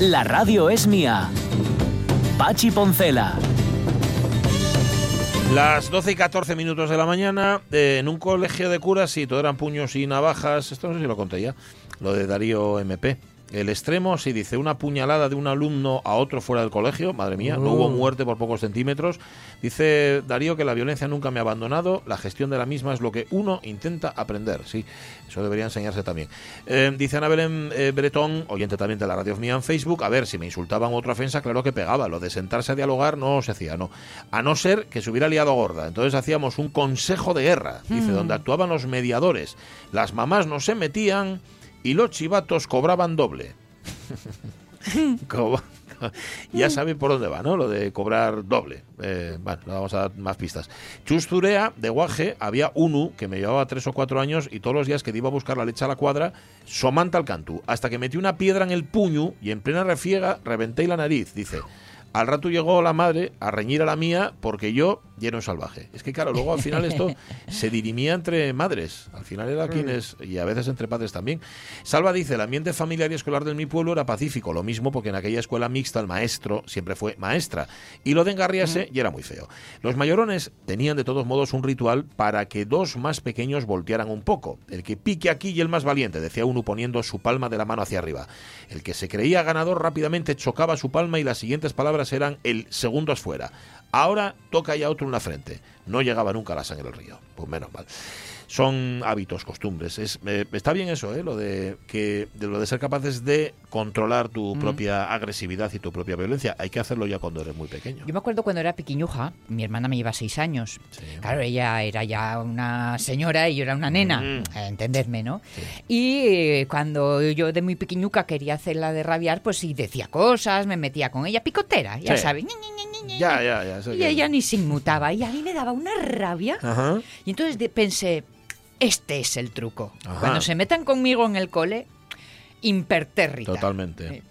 La radio es mía. Pachi Poncela. Las 12 y 14 minutos de la mañana, eh, en un colegio de curas, sí, todo eran puños y navajas. Esto no sé si lo conté ya, lo de Darío MP. El extremo, sí, dice, una puñalada de un alumno a otro fuera del colegio, madre mía, no hubo muerte por pocos centímetros. Dice Darío que la violencia nunca me ha abandonado, la gestión de la misma es lo que uno intenta aprender, sí, eso debería enseñarse también. Eh, dice Ana Belén eh, Bretón, oyente también de la radio mía en Facebook, a ver, si me insultaban otra ofensa, claro que pegaba, lo de sentarse a dialogar no se hacía, no. A no ser que se hubiera liado gorda, entonces hacíamos un consejo de guerra, dice, donde actuaban los mediadores, las mamás no se metían y los chivatos cobraban doble. Ya sabe por dónde va, ¿no? Lo de cobrar doble. Eh, bueno, vamos a dar más pistas. Chus Zurea, de Guaje, había uno que me llevaba tres o cuatro años y todos los días que iba a buscar la leche a la cuadra, somanta al cantu, hasta que metí una piedra en el puño y en plena refiega reventé la nariz, dice. Al rato llegó la madre a reñir a la mía porque yo lleno salvaje. Es que claro, luego al final esto se dirimía entre madres. Al final era quienes, y a veces entre padres también. Salva dice, el ambiente familiar y escolar de mi pueblo era pacífico. Lo mismo porque en aquella escuela mixta el maestro siempre fue maestra. Y lo de engarriarse ya era muy feo. Los mayorones tenían de todos modos un ritual para que dos más pequeños voltearan un poco. El que pique aquí y el más valiente, decía uno poniendo su palma de la mano hacia arriba. El que se creía ganador rápidamente chocaba su palma y las siguientes palabras eran el segundo es fuera. Ahora toca ya otro en la frente. No llegaba nunca la sangre al río. Pues menos mal. Son hábitos, costumbres. Es, eh, está bien eso, ¿eh? lo de que de lo de ser capaces de controlar tu propia agresividad y tu propia violencia. Hay que hacerlo ya cuando eres muy pequeño. Yo me acuerdo cuando era pequeñuja, mi hermana me lleva seis años. Sí. Claro, ella era ya una señora y yo era una nena, Mm. entendedme, ¿no? Y eh, cuando yo de muy pequeñuca quería hacerla de rabiar, pues sí decía cosas, me metía con ella, picotera, ya Sí. sabes. Ya, ya, ya. Y que- ella ni se inmutaba y a mí me daba una rabia. Ajá. Y entonces pensé, este es el truco. Ajá. Cuando se metan conmigo en el cole, impertérrita. Totalmente. Eh,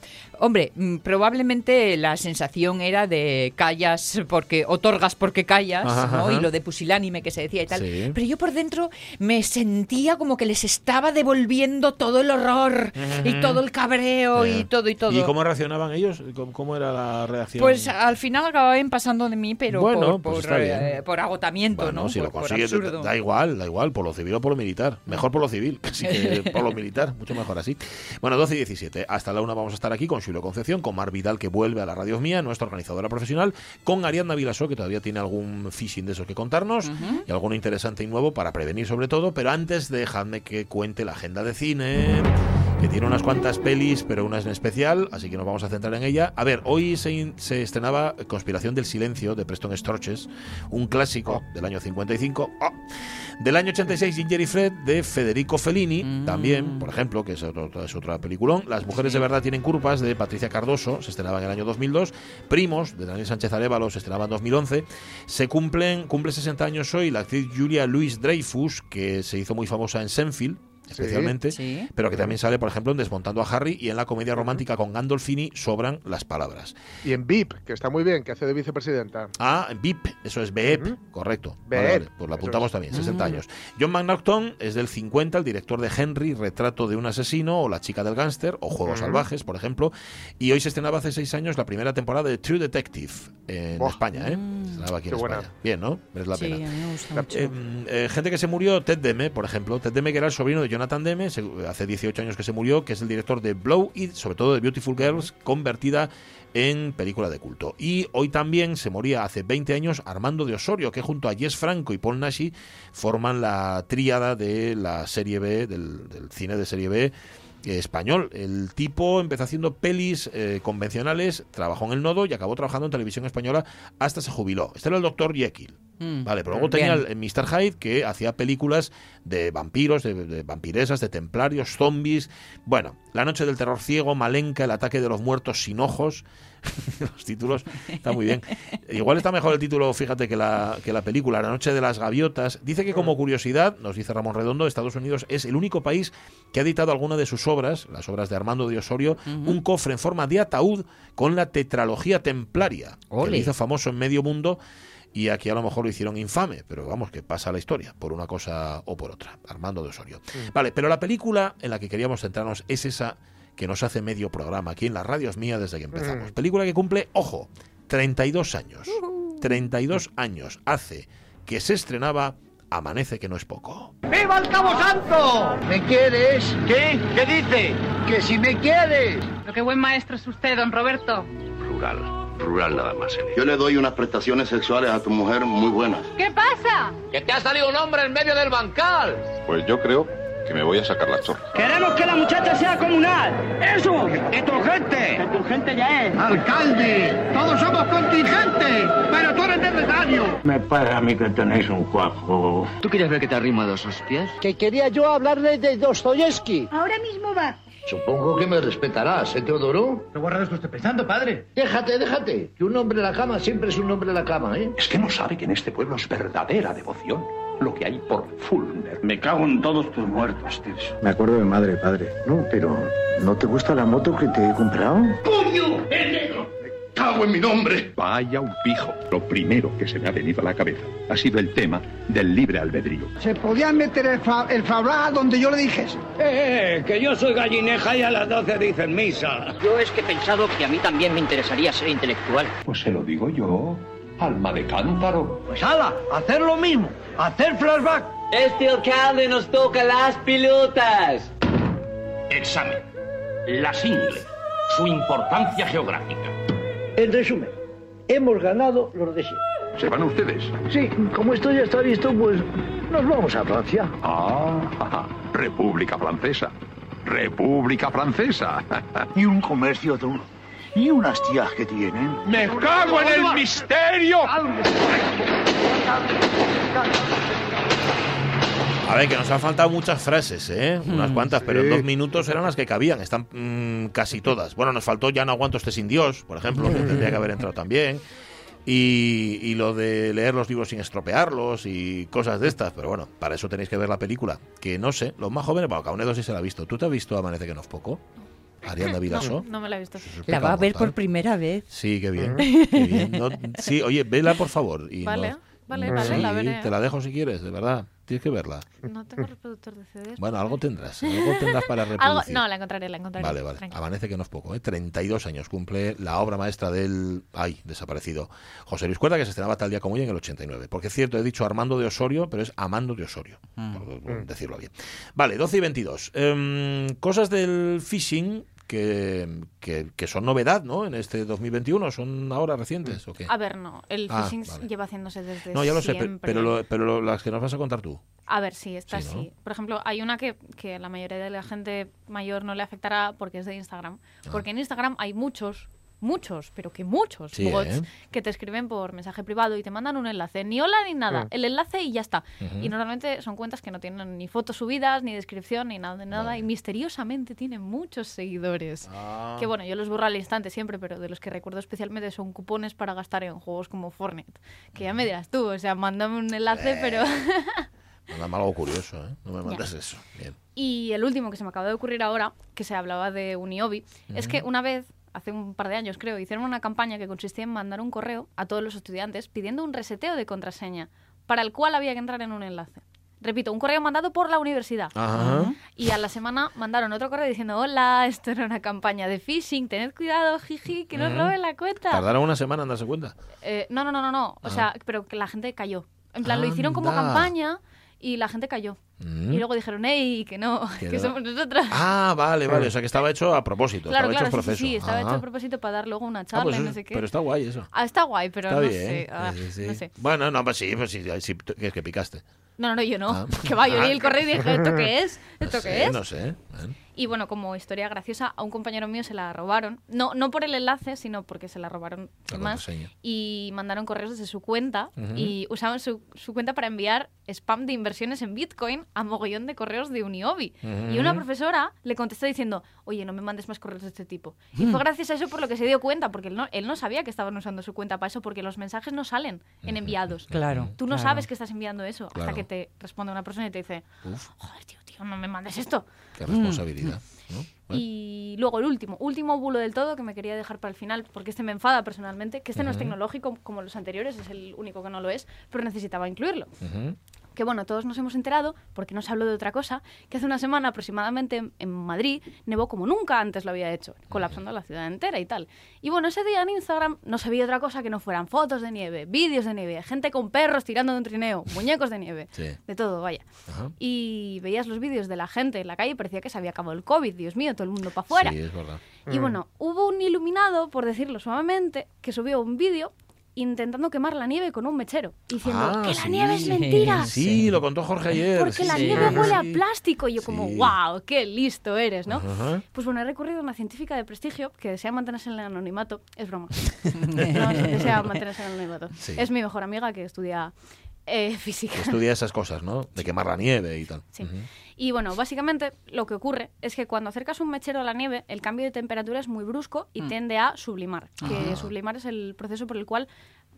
Hombre, mm, probablemente la sensación era de callas porque otorgas porque callas, Ajá, ¿no? ajá. Y lo de pusilánime que se decía y tal. Sí. Pero yo por dentro me sentía como que les estaba devolviendo todo el horror y todo el cabreo y todo y todo. ¿Y cómo reaccionaban ellos? ¿Cómo, cómo era la reacción? Pues al final acababan pasando de mí, pero Bueno, por, pues por, está bien. eh, por agotamiento, Bueno, ¿no? si por, lo por consigues, da igual, da igual, por lo civil o por lo militar. Mejor por lo civil, casi que por lo militar, mucho mejor así. Bueno, 12 y 17. Hasta la una vamos a estar aquí con Julio Concepción, con Mar Vidal, que vuelve a la radio mía, nuestra organizadora profesional, con Ariadna Vilasó, que todavía tiene algún phishing de esos que contarnos, y alguno interesante y nuevo para prevenir sobre todo. Pero antes, dejadme que cuente la agenda de cine que tiene unas cuantas pelis, pero una es en especial, así que nos vamos a centrar en ella. A ver, hoy se, estrenaba Conspiración del Silencio de Preston Sturges, un clásico del año 55. Oh. Del año 86, Ginger y Fred de Federico Fellini, también, por ejemplo, que es, otro, es otra peliculón. Las mujeres de verdad tienen curvas de Patricia Cardoso, se estrenaba en el año 2002. Primos de Daniel Sánchez Arevalo se estrenaba en 2011. Se cumplen, cumple 60 años hoy la actriz Julia Louis Dreyfus, que se hizo muy famosa en Senfield, especialmente, Sí. pero que también sale, por ejemplo, en Desmontando a Harry y en la comedia romántica con Gandolfini sobran las palabras. Y en VIP, que está muy bien, que hace de vicepresidenta. Ah, BIP, eso es BEP, correcto. BEP, Vale, vale, pues lo apuntamos es. también, 60 años. John McNaughton es del 50, el director de Henry, Retrato de un asesino, o La chica del gángster, o Juegos salvajes, por ejemplo. Y hoy se estrenaba hace seis años la primera temporada de True Detective en. España, ¿eh? Se estrenaba aquí en buena. España. Bien, ¿no? Es la Sí, pena. a mí me gusta mucho. Eh, eh, gente que se murió, Ted Demme, por ejemplo. Ted Demme, que era el sobrino de Jonathan Demme, se- hace 18 años que se murió, que es el director de Blow y sobre todo de Beautiful Girls, convertida en película de culto. Y hoy también se moría hace 20 años Armando de Osorio, que junto a Jess Franco y Paul Nashi forman la tríada de la serie B, del, del cine de serie B eh, español. El tipo empezó haciendo pelis eh, convencionales, trabajó en el nodo y acabó trabajando en televisión española hasta se jubiló. Este era el doctor Jekyll. Mm. Vale, pero luego tenía el Mr. Hyde que hacía películas de vampiros, de, de vampiresas, de templarios, zombies. Bueno, La noche del terror ciego, Malenka, El ataque de los muertos sin ojos. los títulos está muy bien. Igual está mejor el título, fíjate, que la, que la película, La noche de las gaviotas. Dice que como curiosidad, nos dice Ramón Redondo, Estados Unidos es el único país que ha editado alguna de sus obras, las obras de Armando de Osorio, un cofre en forma de ataúd con la tetralogía templaria, que Ole. lo hizo famoso en medio mundo y aquí a lo mejor lo hicieron infame, pero vamos, que pasa la historia, por una cosa o por otra. Armando de Osorio. Vale, pero la película en la que queríamos centrarnos es esa que nos hace medio programa aquí en la radio es mía desde que empezamos. Película que cumple, ojo, 32 años. 32 años hace que se estrenaba Amanece que no es poco. ¡Viva el Cabo Santo! ¿Me quieres? ¿Qué? ¿Qué dice? Que si me quieres. Lo que buen maestro es usted, don Roberto. Rural, rural nada más. Yo le doy unas prestaciones sexuales a tu mujer muy buenas. ¿Qué pasa? ¡Que te ha salido un hombre en medio del bancal! Pues yo creo que me voy a sacar la chorra. ¡Queremos que la muchacha sea comunal! ¡Eso! ¡Deturgente! ¡Deturgente ya es! ¡Alcalde! ¡Todos somos contingentes! ¡Pero tú eres necesario! Me parece a mí que tenéis un cuajo. ¿Tú quieres ver que te arrimo a dos hostias? Que quería yo hablarle de Dostoyevsky. Ahora mismo va. Supongo que me respetarás, ¿eh, Teodoro? ¿Qué guarradas estoy pensando, padre? Déjate, déjate. Que un hombre en la cama siempre es un hombre en la cama, ¿eh? Es que no sabe que en este pueblo es verdadera devoción lo que hay por Fulner. Me cago en todos tus muertos, Tirso. Me acuerdo de madre, padre. No, pero ¿no te gusta la moto que te he comprado? ¡Puño! ¡El negro! ¡Me cago en mi nombre! Vaya un pijo. Lo primero que se me ha venido a la cabeza ha sido el tema del libre albedrío. Se podía meter el, fa el fablá donde yo le dijese. Eh, que yo soy gallineja y a las 12 dicen misa. Yo es que he pensado que a mí también me interesaría ser intelectual. Pues se lo digo yo, alma de cántaro. Pues hala, hacer lo mismo. Hacer flashback. Este alcalde nos toca las pilotas. Examen. Las ingles. Su importancia geográfica. En resumen, hemos ganado los de siempre. ¿Se van ustedes? Sí, como esto ya está listo, pues nos vamos a Francia. Ah. República Francesa. República Francesa. Y un comercio duro. Y unas tías que tienen. ¡Me cago en el misterio! A ver, que nos han faltado muchas frases, ¿eh? Unas cuantas, pero en dos minutos eran las que cabían. Están mm, casi todas. Bueno, nos faltó Ya no aguanto este sin Dios, por ejemplo, que tendría que haber entrado también. Y, y lo de leer los libros sin estropearlos y cosas de estas. Pero bueno, para eso tenéis que ver la película. Que no sé, los más jóvenes, bueno, Caunedo sí se la ha visto. ¿Tú te has visto Amanece que no es poco? Arianda Vilaso. No me la he visto. La va a ver por primera vez. Sí, qué bien. qué bien. No, sí, oye, vela por favor. Y Vale, no- vale, vale, Sí, la veré. te la dejo si quieres, de verdad. Tienes que verla. No tengo reproductor de CDs. Bueno, algo tendrás. Algo tendrás para Algo, reproducir. no, la encontraré, la encontraré. Vale, vale. Amanece que no es poco, ¿eh? 32 años cumple la obra maestra del... ¡Ay! Desaparecido. José Luis Cuerda, que se estrenaba tal día como hoy en el 89. Porque es cierto, he dicho Armando de Osorio, pero es Amando de Osorio, por, por decirlo bien. Vale, 12 y 22. Em, cosas del phishing que, que, que son novedad, ¿no? En este 2021. ¿Son ahora recientes o qué? A ver, no. El Ah, phishing vale. lleva haciéndose desde No, ya lo sé, pero, lo- pero lo- las que nos vas a contar tú. A ver, sí, está Sí. Por ejemplo, hay una que, que la mayoría de la gente mayor no le afectará porque es de Instagram. Ah. Porque en Instagram hay muchos, muchos, pero que muchos Sí, bots ¿eh? que te escriben por mensaje privado y te mandan un enlace. Ni hola ni nada. Mm. El enlace y ya está. Y normalmente son cuentas que no tienen ni fotos subidas, ni descripción, ni nada de nada. Y misteriosamente tienen muchos seguidores. Ah. Que bueno, yo los borro al instante siempre, pero de los que recuerdo especialmente son cupones para gastar en juegos como Fortnite. Que ya me dirás tú, o sea, mándame un enlace, pero... Mándame algo curioso, ¿eh? No me mandes eso. Bien. Y el último que se me acaba de ocurrir ahora, que se hablaba de Uniobi, es que una vez, hace un par de años creo, hicieron una campaña que consistía en mandar un correo a todos los estudiantes pidiendo un reseteo de contraseña, para el cual había que entrar en un enlace. Repito, un correo mandado por la universidad. Ajá. Y a la semana mandaron otro correo diciendo, hola, esto era una campaña de phishing, tened cuidado, jiji, que nos roben la cuenta. Tardaron una semana en darse cuenta. Eh, no, no, no, no, no. O sea, pero que la gente cayó. En plan, lo hicieron como Anda. campaña y la gente cayó. Mm. Y luego dijeron, hey, que no, Que somos nosotros. Ah, vale, vale. O sea que estaba hecho a propósito. claro, estaba claro, hecho sí, profeso. sí, estaba hecho Ah. a propósito para dar luego una Ah, charla pues y no sé qué. Pero está guay eso. Ah, está guay, pero está no bien. sé. ah, Sí, sí. No sé. Bueno, no, pues sí, pues sí, sí, que es que picaste. No, no, no, yo no. Ah. Que va, yo Ah. vi el correo y dije, ¿esto qué es? ¿Esto no qué sé, es? No sé. Bueno. Y bueno, como historia graciosa, a un compañero mío se la robaron. No, no por el enlace, sino porque se la robaron La más. Y mandaron correos desde su cuenta y usaban su, su cuenta para enviar spam de inversiones en Bitcoin a mogollón de correos de Uniobi. Y una profesora le contestó diciendo, oye, no me mandes más correos de este tipo. Y fue gracias a eso por lo que se dio cuenta, porque él no, él no sabía que estaban usando su cuenta para eso, porque los mensajes no salen en enviados. Claro, Tú no claro. sabes que estás enviando eso Claro. hasta que te responde una persona y te dice, Uf, joder, tío, no me mandes esto. qué responsabilidad. ¿no? Bueno. Y luego el último, último bulo del todo que me quería dejar para el final, porque este me enfada personalmente, que este no es tecnológico como los anteriores, es el único que no lo es, pero necesitaba incluirlo. Que bueno, todos nos hemos enterado, porque no se habló de otra cosa, que hace una semana aproximadamente en- Madrid nevó como nunca antes lo había hecho, colapsando la ciudad entera y tal. Y bueno, ese día en Instagram no se veía otra cosa que no fueran fotos de nieve, vídeos de nieve, gente con perros tirando de un trineo, muñecos de nieve, Sí. de todo, vaya. Ajá. Y veías los vídeos de la gente en la calle y parecía que se había acabado el COVID, Dios mío, todo el mundo para afuera. Sí, es verdad. Y bueno, hubo un iluminado, por decirlo suavemente, que subió un vídeo intentando quemar la nieve con un mechero, diciendo Ah, que la sí. nieve es mentira. Sí, lo contó Jorge ayer. Porque la nieve huele a plástico. Y yo como, wow, qué listo eres, ¿no? Pues bueno, he recurrido a una científica de prestigio que desea mantenerse en el anonimato. Es broma. No, desea mantenerse en el anonimato. Es mi mejor amiga que estudia eh, física. Estudia esas cosas, ¿no? De quemar la nieve y tal. Sí. Y bueno, básicamente lo que ocurre es que cuando acercas un mechero a la nieve, el cambio de temperatura es muy brusco y tiende a sublimar. Que Ah. sublimar es el proceso por el cual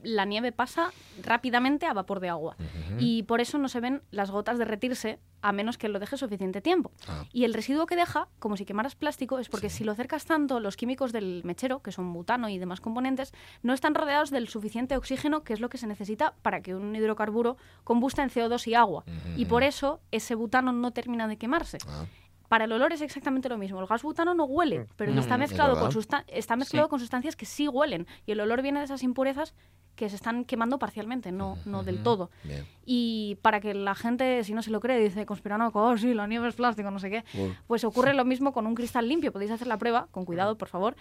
la nieve pasa rápidamente a vapor de agua. Y por eso no se ven las gotas derretirse a menos que lo deje suficiente tiempo. Ah. Y el residuo que deja, como si quemaras plástico, es porque si lo acercas tanto, los químicos del mechero, que son butano y demás componentes, no están rodeados del suficiente oxígeno, que es lo que se necesita para que un hidrocarburo combusta en CO2 y agua. Y por eso ese butano no termina de quemarse. Ah. Para el olor es exactamente lo mismo. El gas butano no huele, pero No, está es mezclado, con, sustan- está mezclado Sí. con sustancias que sí huelen. Y el olor viene de esas impurezas que se están quemando parcialmente, no, no del todo. Bien. Y para que la gente, si no se lo cree, dice conspiranoico, oh sí, la nieve es plástico, no sé qué. Bueno. Pues ocurre lo mismo con un cristal limpio. Podéis hacer la prueba, con cuidado, por favor.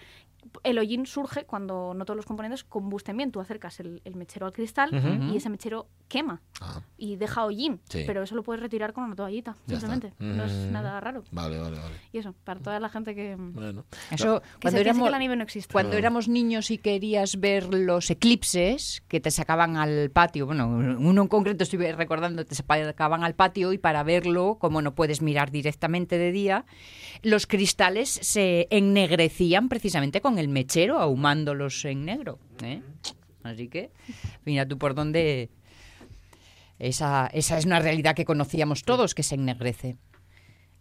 El hollín surge cuando no todos los componentes combusten bien. Tú acercas el, el mechero al cristal Ujú. y ese mechero quema Ah, y deja hollín. Sí. Pero eso lo puedes retirar con una toallita, Ya está. simplemente. No es nada raro. vale, vale, vale. Y eso, para toda la gente que, Bueno. Eso, que se cuando piense éramos, que la nieve no existe. cuando éramos niños y querías ver los eclipses que te sacaban al patio, bueno, uno en concreto estuve recordando, te sacaban al patio y para verlo, como no puedes mirar directamente de día, los cristales se ennegrecían precisamente con el mechero, ahumándolos en negro. ¿eh? Así que, mira tú por dónde... Esa, esa es una realidad que conocíamos todos, que se ennegrece.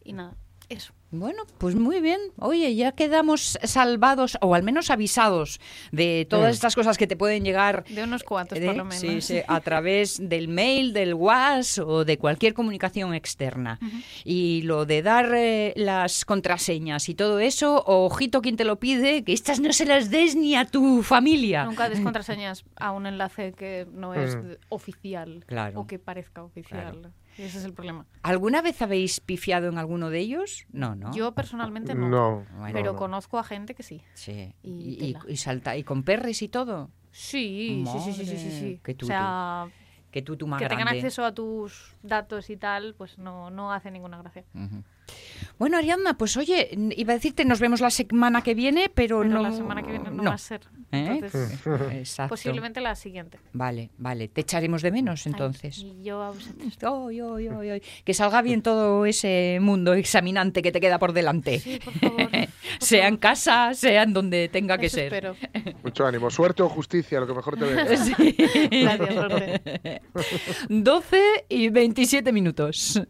Y nada, eso. Bueno, pues muy bien. Oye, ya quedamos salvados o al menos avisados de todas Mm. estas cosas que te pueden llegar De unos cuantos, de- por lo menos. sí, sí, a través del mail, del WhatsApp o de cualquier comunicación externa. Y lo de dar eh, las contraseñas y todo eso, ojito quien te lo pide, que estas no se las des ni a tu familia. Nunca des contraseñas a un enlace que no es Mm. oficial Claro. o que parezca oficial. Ese es el problema. ¿Alguna vez habéis pifiado en alguno de ellos? No, ¿no? Yo personalmente no. No, Bueno. pero no. conozco a gente que sí. Sí. Y salta, y con perres y todo. Sí, sí, sí, sí, sí, sí, sí. qué O sea, Que tú, tú más que tengan grande. acceso a tus datos y tal, pues no, no hace ninguna gracia. Ujú. Bueno, Ariadna, pues oye, iba a decirte nos vemos la semana que viene, pero, Pero no. la semana que viene no, va a ser. ¿Eh? Entonces, Exacto. posiblemente la siguiente. Vale, vale. Te echaremos de menos entonces. Y yo a vosotros. Ay, ay. Que salga bien todo ese mundo examinante que te queda por delante. Sí, por favor. sea en casa, sea en donde tenga que ser. espero. Mucho ánimo. Suerte o justicia, lo que mejor te venga. Sí. Gracias, suerte. 12 y 27 minutos.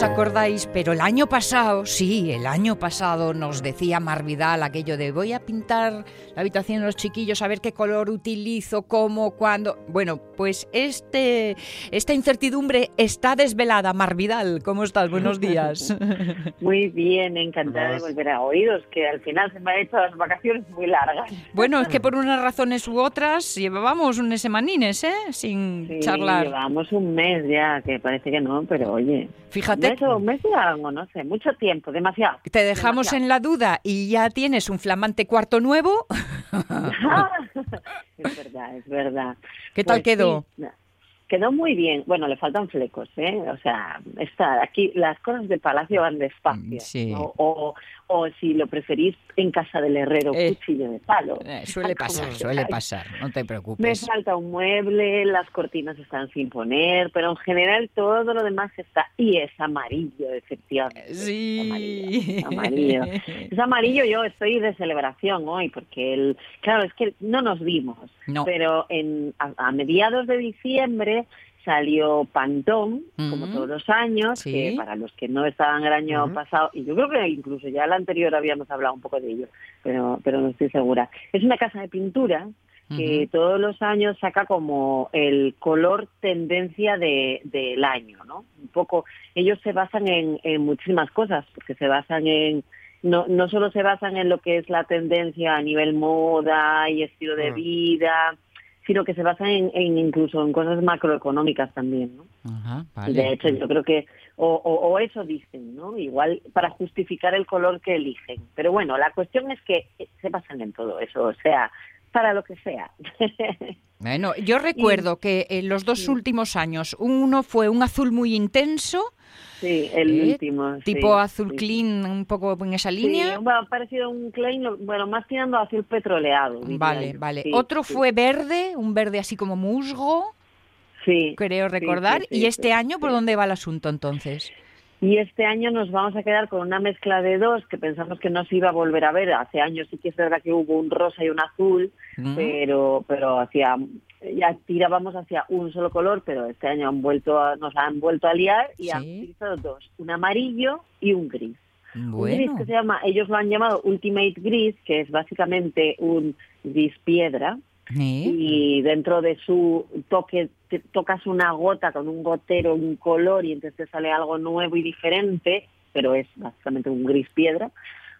Os acordáis, pero el año pasado, sí, el año pasado nos decía Marvidal aquello de voy a pintar la habitación de los chiquillos a ver qué color utilizo, cómo, cuándo. Bueno, pues este, esta incertidumbre está desvelada. Marvidal, ¿cómo estás? Buenos días. Muy bien, encantada de volver a oíros, que al final se me han hecho las vacaciones muy largas. Bueno, es que por unas razones u otras llevábamos unas semanines, ¿eh? Sin Sí, charlar. Llevamos un mes ya, que parece que no, pero oye. Fíjate. Un mes o un mes algo, no sé, mucho tiempo, demasiado. Te dejamos demasiado. en la duda y ya tienes un flamante cuarto nuevo. es verdad, es verdad. ¿Qué tal Pues quedó? sí, Quedó muy bien. Bueno, le faltan flecos, ¿eh? O sea, está aquí las cosas del palacio van despacio. Mm, Sí. ¿no? O, o si lo preferís, en casa del herrero, Eh, cuchillo de palo. Eh, suele pasar, suele pasar, no te Me preocupes. falta un mueble, las cortinas están sin poner, pero en general todo lo demás está. Y es amarillo, efectivamente. Sí. Es amarillo. Es amarillo, yo estoy de celebración hoy, porque el, claro, es que no nos vimos. No. Pero en, a, a mediados de diciembre salió Pantón, como todos los años, Sí. que para los que no estaban el año pasado, y yo creo que incluso ya el anterior habíamos hablado un poco de ello, pero, pero no estoy segura. Es una casa de pintura que todos los años saca como el color tendencia de, del año, ¿no? Un poco, ellos se basan en, en muchísimas cosas, porque se basan en, no, no solo se basan en lo que es la tendencia a nivel moda y estilo de Mm. vida, sino que se basan en, en incluso en cosas macroeconómicas también, ¿no? Ajá, De hecho, yo creo que, o, o- o eso dicen, ¿no? Igual para justificar el color que eligen. Pero bueno, la cuestión es que se basan en todo eso, o sea, para lo que sea. Bueno, yo recuerdo que en los dos últimos años, uno fue un azul muy intenso, sí, el ¿eh? último. sí, tipo azul sí. clean, un poco en esa Sí, línea. bueno, parecido un Klein, lo- bueno, más tirando a azul petroleado. Vale, vale. Otro fue verde, un verde así como musgo, sí, creo recordar. ¿Y este año por dónde va el asunto entonces? Y este año nos vamos a quedar con una mezcla de dos que pensamos que no se iba a volver a ver. Hace años sí que es verdad que hubo un rosa y un azul, Mm. pero pero hacia ya tirábamos hacia un solo color, pero este año han vuelto a- nos han vuelto a liar y han utilizado dos, un amarillo y un gris. Un gris que se llama, ellos lo han llamado Ultimate Gris, que es básicamente un gris piedra, ¿eh? y dentro de su toque te tocas una gota con un gotero, un color y entonces te sale algo nuevo y diferente, pero es básicamente un gris piedra,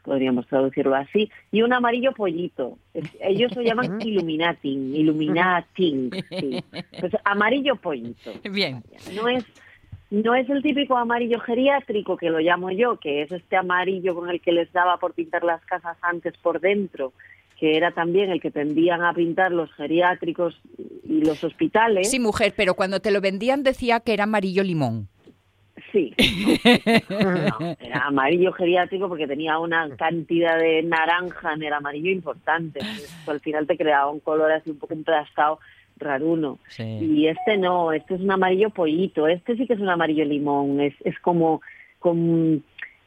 podríamos traducirlo así, y un amarillo pollito. Ellos lo llaman illuminating, illuminating, sí. Pues amarillo pollito. Bien. No es no es el típico amarillo geriátrico que lo llamo yo, que es este amarillo con el que les daba por pintar las casas antes por dentro, que era también el que tendían a pintar los geriátricos y los hospitales. Sí, mujer, pero cuando te lo vendían decía que era amarillo limón. Sí. No, era amarillo geriátrico porque tenía una cantidad de naranja en el amarillo importante. Al final te creaba un color así un poco emplastado, raruno. Sí. Y este no, este es un amarillo pollito. Este sí que es un amarillo limón. Es, es como, como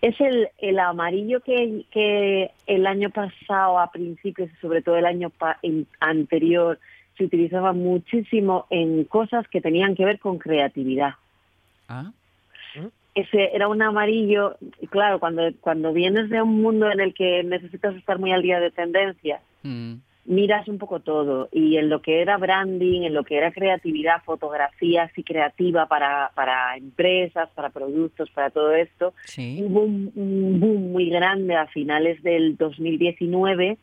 es el, el amarillo que, que el año pasado, a principios, y sobre todo el año pa- anterior, se utilizaba muchísimo en cosas que tenían que ver con creatividad Ah, ese era un amarillo, y claro, cuando, cuando vienes de un mundo en el que necesitas estar muy al día de tendencias, mm. Miras un poco todo y en lo que era branding, en lo que era creatividad, fotografía así creativa para, para empresas, para productos, para todo esto, Sí. hubo un, un boom muy grande a finales del 2019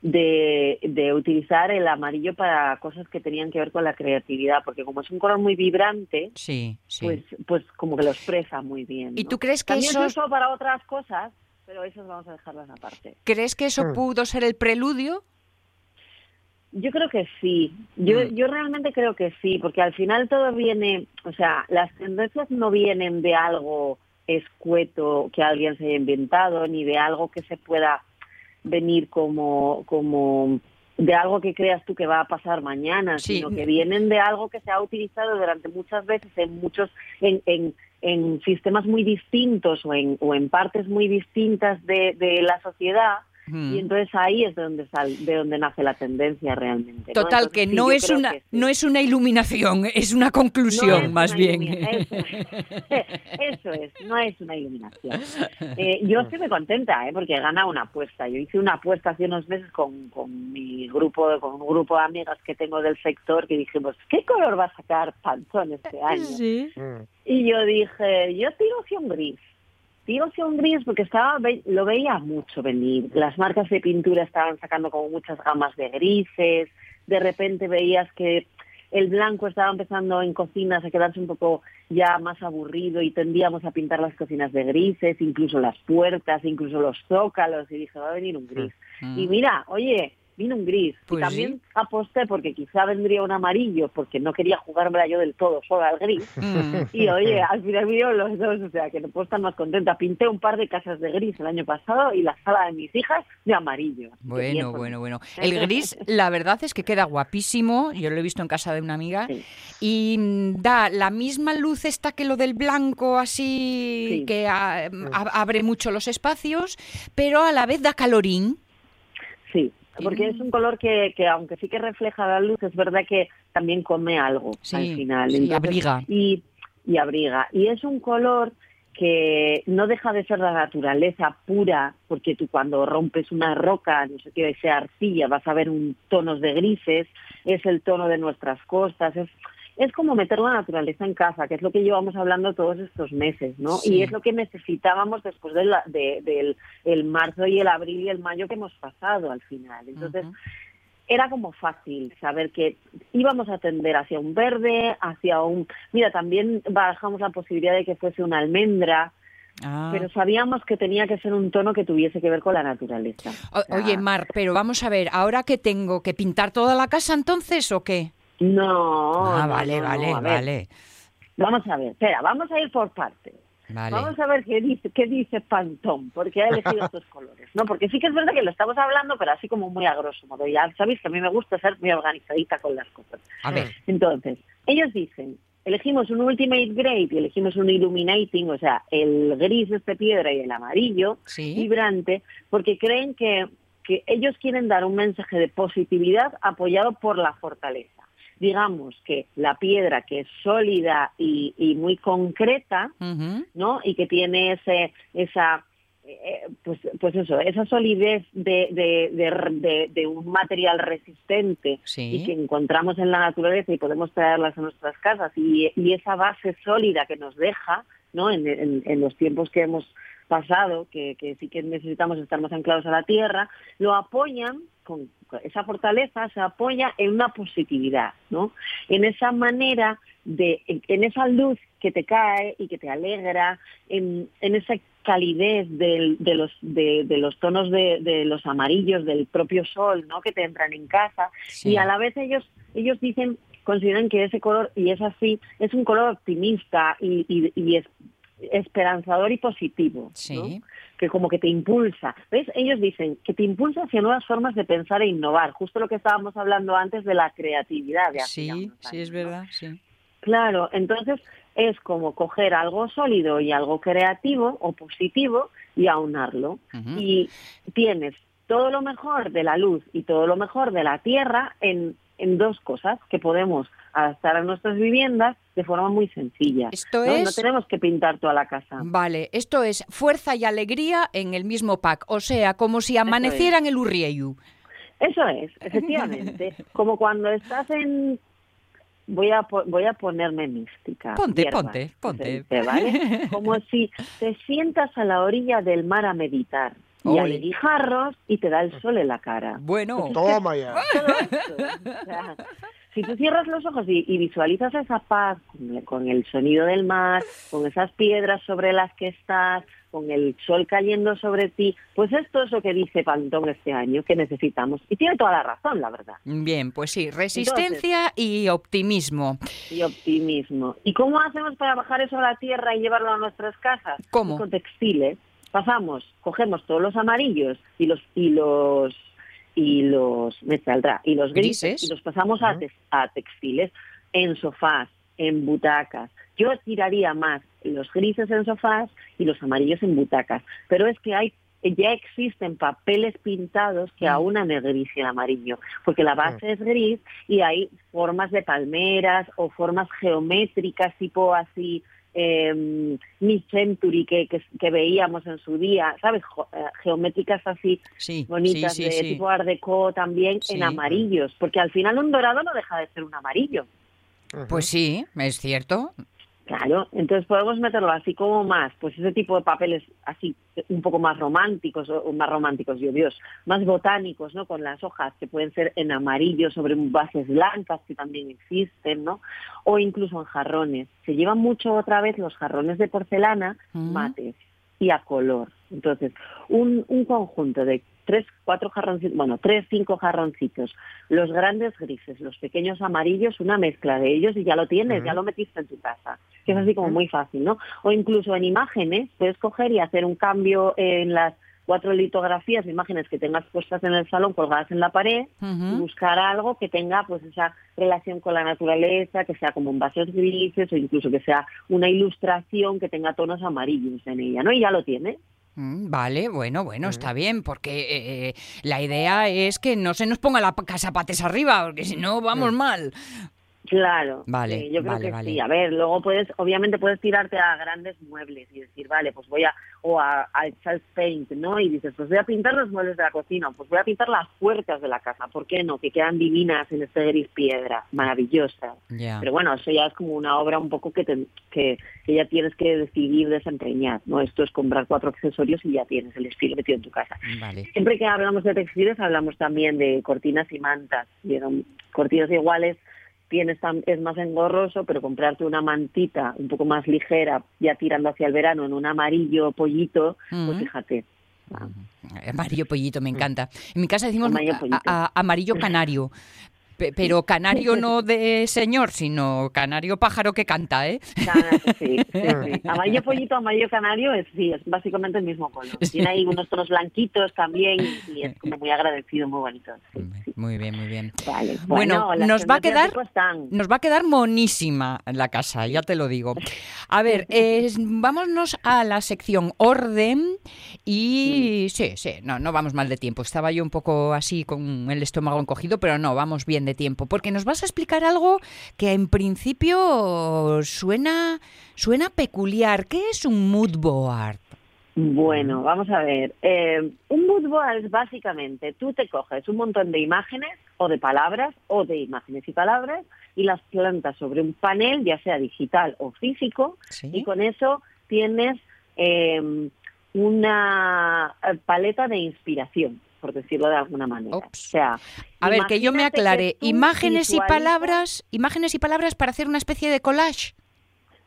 de, de utilizar el amarillo para cosas que tenían que ver con la creatividad, porque como es un color muy vibrante, Sí, sí. pues, pues como que lo expresa muy bien. ¿Y ¿no? tú crees que También eso- usó para otras cosas, pero esas vamos a dejarlas aparte. ¿Crees que eso Mm. pudo ser el preludio? Yo creo que sí. Yo, Mm. yo realmente creo que sí, porque al final todo viene, o sea, las tendencias no vienen de algo escueto que alguien se haya inventado, ni de algo que se pueda venir como, como de algo que creas tú que va a pasar mañana, Sí. sino que vienen de algo que se ha utilizado durante muchas veces en muchos, en, en, en sistemas muy distintos o en, o en partes muy distintas de, de la sociedad Mm. Y entonces ahí es de donde, sal, de donde nace la tendencia realmente. ¿no? Total, Entonces, que sí, no es una que sí. no es una iluminación, es una conclusión, es más una bien. Eso es, no es una iluminación. Eh, yo estoy muy contenta, ¿eh? porque he ganado una apuesta. Yo hice una apuesta hace unos meses con, con mi grupo, con un grupo de amigas que tengo del sector, que dijimos, ¿qué color va a sacar Pantón este año? Sí. Y yo dije, yo tiro un gris. Tiro hacia un gris porque estaba lo veía mucho venir. Las marcas de pintura estaban sacando como muchas gamas de grises. De repente veías que el blanco estaba empezando en cocinas a quedarse un poco ya más aburrido y tendíamos a pintar las cocinas de grises, incluso las puertas, incluso los zócalos. Y dije, va a venir un gris. Mm. Y mira, oye, vino un gris. Pues y también aposté porque quizá vendría un amarillo, porque no quería jugármela yo del todo solo al gris. Mm. Y oye, al final vinieron los dos, o sea que no puedo estar más contenta. Pinté un par de casas de gris el año pasado y la sala de mis hijas de amarillo. Bien Bueno, bueno, bueno. El gris, la verdad es que queda guapísimo. Yo lo he visto en casa de una amiga. Y da la misma luz esta que lo del blanco, así Sí. que ah, a- abre mucho los espacios, pero a la vez da calorín. Sí, porque es un color que, que aunque sí que refleja la luz, es verdad que también come algo Sí, al final. sí, abriga. Y, y abriga. Y es un color que no deja de ser la naturaleza pura, porque tú cuando rompes una roca, no sé qué, sea arcilla, vas a ver un tonos de grises, es el tono de nuestras costas, es, es como meter la naturaleza en casa, que es lo que llevamos hablando todos estos meses, ¿no? Sí. Y es lo que necesitábamos después de la- de- del el marzo y el abril y el mayo que hemos pasado al final. Entonces, era como fácil saber que íbamos a tender hacia un verde, hacia un... Mira, también bajamos la posibilidad de que fuese una almendra, Ah. pero sabíamos que tenía que ser un tono que tuviese que ver con la naturaleza. O- Oye, Mar, pero vamos a ver, ¿ahora que tengo que pintar toda la casa entonces o qué? No. Ah, vale, no, vale, vale. Vamos a ver, espera, vamos a ir por partes. Vale. Vamos a ver qué dice, qué dice Pantón, porque ha elegido estos colores, ¿no? Porque sí que es verdad que lo estamos hablando, pero así como muy a grosso modo. Ya sabéis que a mí me gusta ser muy organizadita con las cosas. A ver. Entonces, ellos dicen, elegimos un Ultimate Grade y elegimos un Illuminating, o sea, el gris de este piedra y el amarillo vibrante, porque creen que, que ellos quieren dar un mensaje de positividad apoyado por la fortaleza. Digamos que la piedra que es sólida y, y muy concreta, ¿no? Y que tiene ese, esa eh, pues, pues eso, esa solidez de, de, de- de- de un material resistente Sí. y que encontramos en la naturaleza y podemos traerlas a nuestras casas y, y esa base sólida que nos deja ¿no? en, en- en los tiempos que hemos pasado, que, que sí que necesitamos estar más anclados a la tierra, lo apoyan con esa fortaleza, se apoya en una positividad, ¿no? En esa manera de, en, en esa luz que te cae y que te alegra, en, en esa calidez del- de, los, de, de los tonos de, de los amarillos del propio sol, ¿no? Que te entran en casa Sí. y a la vez ellos ellos dicen consideran que ese color y es así es un color optimista y, y- y es esperanzador y positivo ¿no? que como que te impulsa ves ellos dicen que te impulsa hacia nuevas formas de pensar e innovar justo lo que estábamos hablando antes de la creatividad de Sí, sí, es verdad, sí. Claro, entonces es como coger algo sólido y algo creativo o positivo y aunarlo. Y tienes todo lo mejor de la luz y todo lo mejor de la tierra en, en dos cosas que podemos adaptar a nuestras viviendas de forma muy sencilla. Esto ¿no? es- No tenemos que pintar toda la casa. Vale, esto es fuerza y alegría en el mismo pack, o sea, como si amaneciera en el Urrieyu. Eso es, efectivamente. como cuando estás en... Voy a, voy a ponerme mística. Ponte, ponte, ponte. dice, ¿vale? Como si te sientas a la orilla del mar a meditar. Y hay guijarros y te da el sol en la cara. Bueno. Toma ya. O sea, si tú cierras los ojos y, y visualizas esa paz con, con el sonido del mar, con esas piedras sobre las que estás, con el sol cayendo sobre ti, pues esto es lo que dice Pantón este año que necesitamos. Y tiene toda la razón, la verdad. Bien, pues sí, resistencia y optimismo. Y optimismo. ¿Y cómo hacemos para bajar eso a la tierra y llevarlo a nuestras casas? ¿Cómo? Con textiles. Pasamos, cogemos todos los amarillos y los y los y los me saldrá, y los grises, Grises. y los pasamos a, tex- a textiles en sofás, en butacas. Yo tiraría más los grises en sofás y los amarillos en butacas, pero es que hay ya existen papeles pintados que aunan el gris y el amarillo, porque la base es gris y hay formas de palmeras o formas geométricas tipo así eh, mid-century que, que, que veíamos en su día, ¿sabes? Jo- eh, geométricas así Sí, bonitas sí, sí, de sí. tipo art deco también Sí. en amarillos, porque al final un dorado no deja de ser un amarillo. Pues sí, es cierto. Claro, entonces podemos meterlo así como más, pues ese tipo de papeles así un poco más románticos, o más románticos, yo Dios, más botánicos, ¿no? Con las hojas que pueden ser en amarillo sobre bases blancas que también existen, ¿no? O incluso en jarrones. Se llevan mucho otra vez los jarrones de porcelana mates y a color. Entonces, un, un conjunto de tres, cuatro jarroncitos, bueno, tres, cinco jarroncitos, los grandes grises, los pequeños amarillos, una mezcla de ellos y ya lo tienes, ya lo metiste en tu casa, que es así como muy fácil, ¿no? O incluso en imágenes, puedes coger y hacer un cambio en las cuatro litografías imágenes que tengas puestas en el salón, colgadas en la pared, y buscar algo que tenga pues esa relación con la naturaleza, que sea como en vasos grises o incluso que sea una ilustración que tenga tonos amarillos en ella, ¿no? Y ya lo tienes. Mm, Vale, bueno, bueno, está bien, porque eh, eh, la idea es que no se nos ponga la casa pates arriba, porque si no vamos mal. Claro. Vale, sí, yo creo vale, que vale. sí. A ver, luego puedes, obviamente puedes tirarte a grandes muebles y decir, vale, pues voy a, o a, al self paint, ¿no? Y dices, pues voy a pintar los muebles de la cocina, pues voy a pintar las puertas de la casa, ¿por qué no? Que quedan divinas en este gris piedra, maravillosas. Ya. Pero bueno, eso ya es como una obra un poco que, te- que, que ya tienes que decidir desempeñar, ¿no? Esto es comprar cuatro accesorios y ya tienes el estilo metido en tu casa. Vale. Siempre que hablamos de textiles hablamos también de cortinas y mantas. Y eran cortinas iguales tienes es más engorroso, pero comprarte una mantita un poco más ligera, ya tirando hacia el verano en un amarillo pollito, pues fíjate. Amarillo pollito, me encanta. En mi casa decimos Amarillo a- pollito. a- amarillo canario. Pe- Pero canario no de señor, sino canario pájaro que canta, ¿eh? Sí, sí, sí. Amarillo pollito, amarillo canario, es, sí, es básicamente el mismo color. Tiene ahí unos tonos blanquitos también y es como muy agradecido, muy bonito. Muy bien, muy bien. Vale. Bueno, Bueno, nos va a quedar nos va a quedar monísima la casa, ya te lo digo. A ver, eh, vámonos a la sección orden y sí, sí, no, no vamos mal de tiempo. Estaba yo un poco así con el estómago encogido, pero no, vamos bien de tiempo, porque nos vas a explicar algo que en principio suena suena peculiar. ¿Qué es un mood board? Bueno, vamos a ver. Eh, un mood board es básicamente, tú te coges un montón de imágenes o de palabras o de imágenes y palabras y las plantas sobre un panel, ya sea digital o físico, y con eso tienes eh, una eh, paleta de inspiración, por decirlo de alguna manera. O sea, A ver, que yo me aclare, imágenes y palabras, imágenes y palabras para hacer una especie de collage.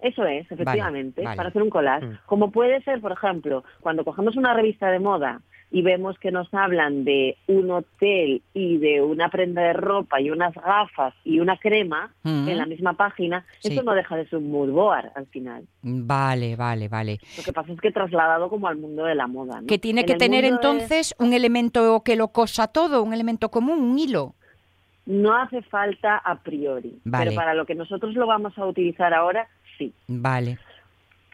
Eso es, efectivamente, vale. para hacer un collage. Como puede ser, por ejemplo, cuando cogemos una revista de moda y vemos que nos hablan de un hotel y de una prenda de ropa y unas gafas y una crema Mm. en la misma página, Sí. esto no deja de ser un mood board al final. Vale, vale, vale. Lo que pasa es que trasladado como al mundo de la moda. ¿no? Que tiene En que tener de- entonces un elemento que lo cosa todo, un elemento común, un hilo. No hace falta a priori, Vale. pero para lo que nosotros lo vamos a utilizar ahora, sí. Vale.